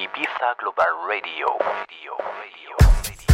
Ibiza Global Radio. Radio. Radio. Radio.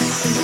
Thank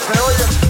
failure.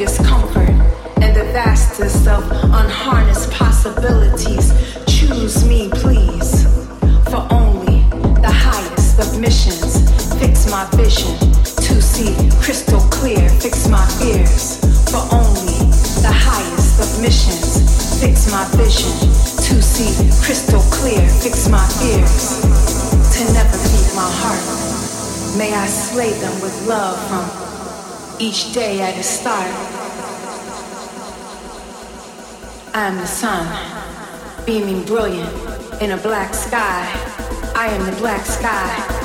Most comfort and the vastest of unharnessed possibilities. Choose me, please, for only the highest of missions. Fix my vision to see crystal clear. Fix my fears for only the highest of missions. Fix my vision to see crystal clear. Fix my fears to never keep my heart. May I slay them with love from each day at its start. I am the sun, beaming brilliant in a black sky. I am the black sky.